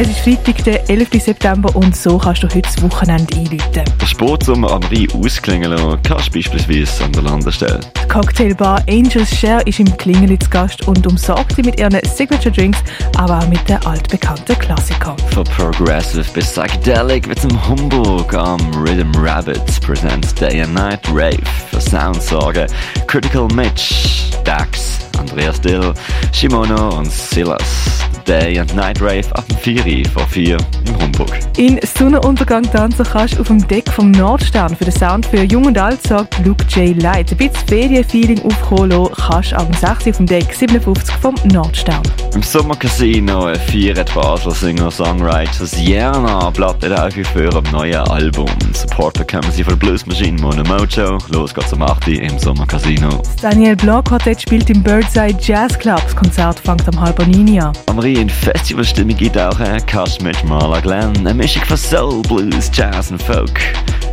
Es ist Freitag, der 11. September und so kannst du heute das Wochenende einläuten. Der Sportsommer am Rhein ausklingen lassen kannst du beispielsweise an der Landestelle. Die Cocktailbar Angels Share ist im Klingeli zu Gast und umsorgt sie mit ihren Signature Drinks, aber auch mit den altbekannten Klassikern. Von Progressive bis Psychedelic mit dem Hamburg am Rhythm Rabbit presents Day and Night Rave für Soundsorge Critical Mitch, Dax, Andreas Dill, Shimono und Silas. Day and Night Rave ab dem 4 vor 4 im Hamburg. In Sonnenuntergang tanzen kannst du auf dem Deck vom Nordstern. Für den Sound für Jung und Alt sagt Luke J. Light. Ein bisschen Ferienfeeling aufkommen lassen kannst du am 6 auf dem Deck 57 vom Nordstern. Im Sommercasino feiert Basel Singer-Songwriter Sienna Platte für am neuen Album. Supporter kommen sie von Blues Machine Mono Mojo. Los geht's am 8 im Sommercasino. Daniel Blanc Quartett spielt im Birdside Jazz Club. Das Konzert fängt am halb an. Am Rhein in Festivalstimmung gibt auch ein Cast mit Marla Glenn. Eine Mischung von Soul, Blues, Jazz und Folk.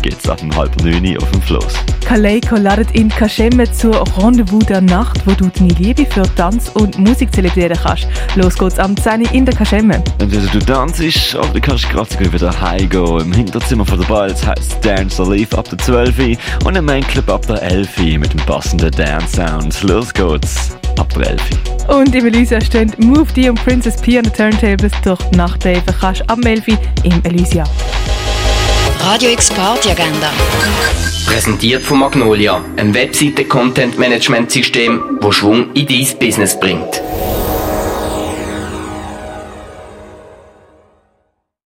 Geht's ab um halb neun auf dem Fluss. Kaleiko ladet in Kaschemme zur Rendezvous der Nacht, wo du deine Liebe für Tanz und Musik zelebrieren kannst. Los geht's am 10 Uhr in der Kaschemme. Entweder du tanzt oder du kannst gerade wieder heimgehen. Im Hinterzimmer von der Balz heisst Dance Live ab der 12 Uhr und im Main Club ab der 11 Uhr mit dem passenden Dance-Sound. Los geht's ab der 11 Uhr. Und im Elysia stehen Move D und Princess P an den Turntables durch die Nachtdave kannst ab 11 Uhr im Elysia. Radio X Party Agenda. Präsentiert von Magnolia, einem Webseite-Content-Management-System, das Schwung in dein Business bringt.